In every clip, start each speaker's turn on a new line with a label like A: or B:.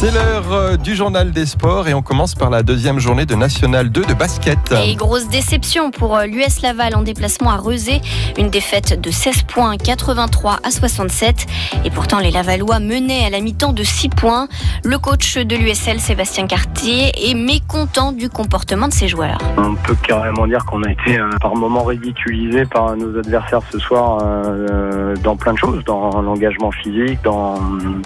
A: C'est l'heure euh, du journal des sports et on commence par la deuxième journée de National 2 de basket.
B: Et grosse déception pour euh, l'US Laval en déplacement à Rezé. Une défaite de 16 points, 83 à 67. Et pourtant, les Lavallois menaient à la mi-temps de 6 points. Le coach de l'USL, Sébastien Cartier, est mécontent du comportement de ses joueurs.
C: On peut carrément dire qu'on a été euh, par moments ridiculisé par nos adversaires ce soir euh, dans plein de choses, dans l'engagement physique, dans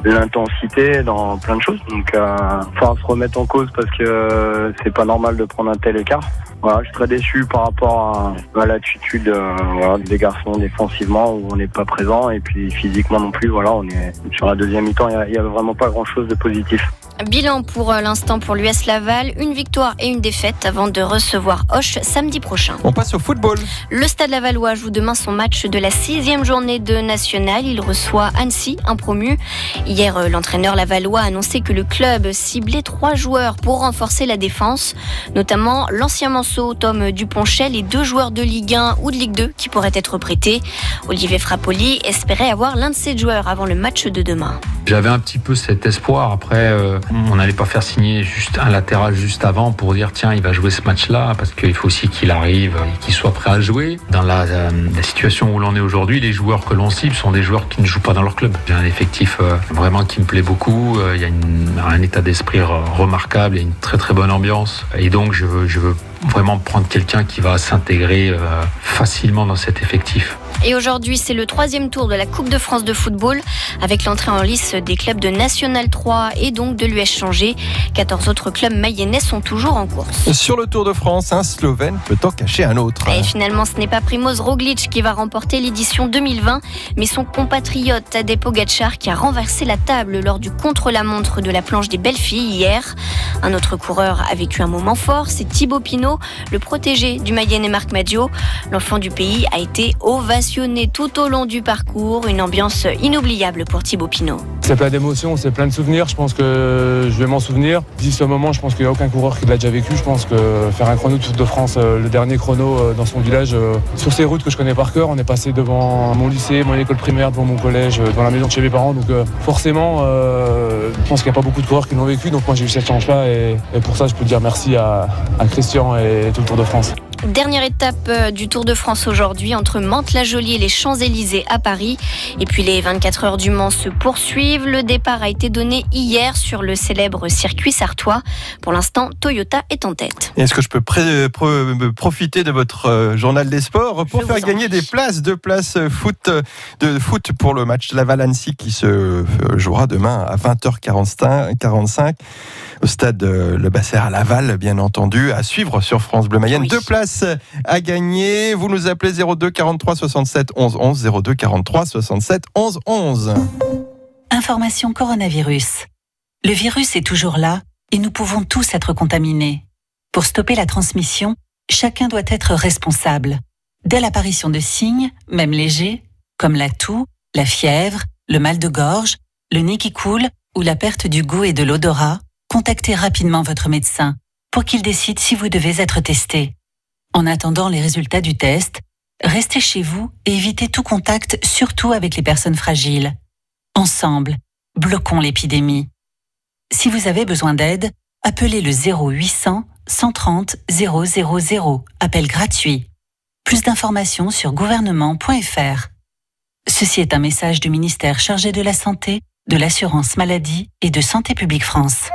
C: l'intensité, dans plein de choses. Donc, euh, faut se remettre en cause parce que euh, c'est pas normal de prendre un tel écart. Voilà, je suis très déçu par rapport à, l'attitude euh, des garçons défensivement où on n'est pas présent et puis physiquement non plus. Voilà, on est sur la deuxième mi-temps, il n'y a, vraiment pas grand-chose de positif.
B: Bilan pour euh, l'instant pour l'US Laval, une victoire et une défaite avant de recevoir Hoche samedi prochain.
A: On passe au football.
B: Le Stade Lavallois joue demain son match de la sixième journée de National. Il reçoit Annecy, un promu. Hier, euh, l'entraîneur Lavallois a annoncé que le club ciblait trois joueurs pour renforcer la défense, notamment l'ancien manceau Tom Duponchel et deux joueurs de Ligue 1 ou de Ligue 2 qui pourraient être prêtés. Olivier Frappoli espérait avoir l'un de ces joueurs avant le match de demain.
D: J'avais un petit peu cet espoir. Après, euh, on n'allait pas faire signer juste un latéral juste avant pour dire tiens, il va jouer ce match-là, parce qu'il faut aussi qu'il arrive et qu'il soit prêt à jouer. Dans la, euh, situation où l'on est aujourd'hui, les joueurs que l'on cible sont des joueurs qui ne jouent pas dans leur club. J'ai un effectif euh, vraiment qui me plaît beaucoup. Il y a un état d'esprit remarquable et une très très bonne ambiance. Et donc, je veux, vraiment prendre quelqu'un qui va s'intégrer euh, facilement dans cet effectif.
B: Et aujourd'hui, c'est le troisième tour de la Coupe de France de football avec l'entrée en lice des clubs de National 3 et donc de l'US Changé. 14 autres clubs mayennais sont toujours en course.
A: Sur le Tour de France, un Slovène peut en cacher un autre.
B: Et finalement, ce n'est pas Primoz Roglic qui va remporter l'édition 2020, mais son compatriote Tadej Pogacar qui a renversé la table lors du contre-la-montre de la planche des belles filles hier. Un autre coureur a vécu un moment fort, c'est Thibaut Pinot, le protégé du Mayenne et Marc Madio. L'enfant du pays a été ovationné tout au long du parcours, une ambiance inoubliable pour Thibaut Pinot.
E: C'est plein d'émotions, c'est plein de souvenirs, je pense que je vais m'en souvenir. D'ici ce moment, je pense qu'il n'y a aucun coureur qui l'a déjà vécu. Je pense que faire un chrono de Tour de France, euh, le dernier chrono dans son village, sur ces routes que je connais par cœur, on est passé devant mon lycée, mon école primaire, devant mon collège, devant la maison de chez mes parents. Donc forcément, euh, je pense qu'il n'y a pas beaucoup de coureurs qui l'ont vécu. Donc moi j'ai eu cette chance-là et, pour ça je peux dire merci à Christian et tout le Tour de France.
B: Dernière étape du Tour de France aujourd'hui entre Mantes-la-Jolie et les Champs-Élysées à Paris. Et puis les 24 heures du Mans se poursuivent. Le départ a été donné hier sur le célèbre circuit sartois. Pour l'instant, Toyota est en tête.
A: Est-ce que je peux profiter de votre euh, journal des sports pour
B: Je
A: faire gagner des places, deux places foot, de foot pour le match Laval-Annecy qui se euh, jouera demain à 20h45 au stade euh, Le Basser à Laval, bien entendu, à suivre sur France Bleu Mayenne.
B: Oui.
A: Deux places à gagner. Vous nous appelez 02 43 67 11 11 02 43 67 11 11.
F: Information coronavirus. Le virus est toujours là et nous pouvons tous être contaminés. Pour stopper la transmission, chacun doit être responsable. Dès l'apparition de signes, même légers, comme la toux, la fièvre, le mal de gorge, le nez qui coule ou la perte du goût et de l'odorat, contactez rapidement votre médecin pour qu'il décide si vous devez être testé. En attendant les résultats du test, restez chez vous et évitez tout contact, surtout avec les personnes fragiles. Ensemble, bloquons l'épidémie. Si vous avez besoin d'aide, appelez le 0800 130 000, appel gratuit. Plus d'informations sur gouvernement.fr. Ceci est un message du ministère chargé de la Santé, de l'Assurance Maladie et de Santé publique France.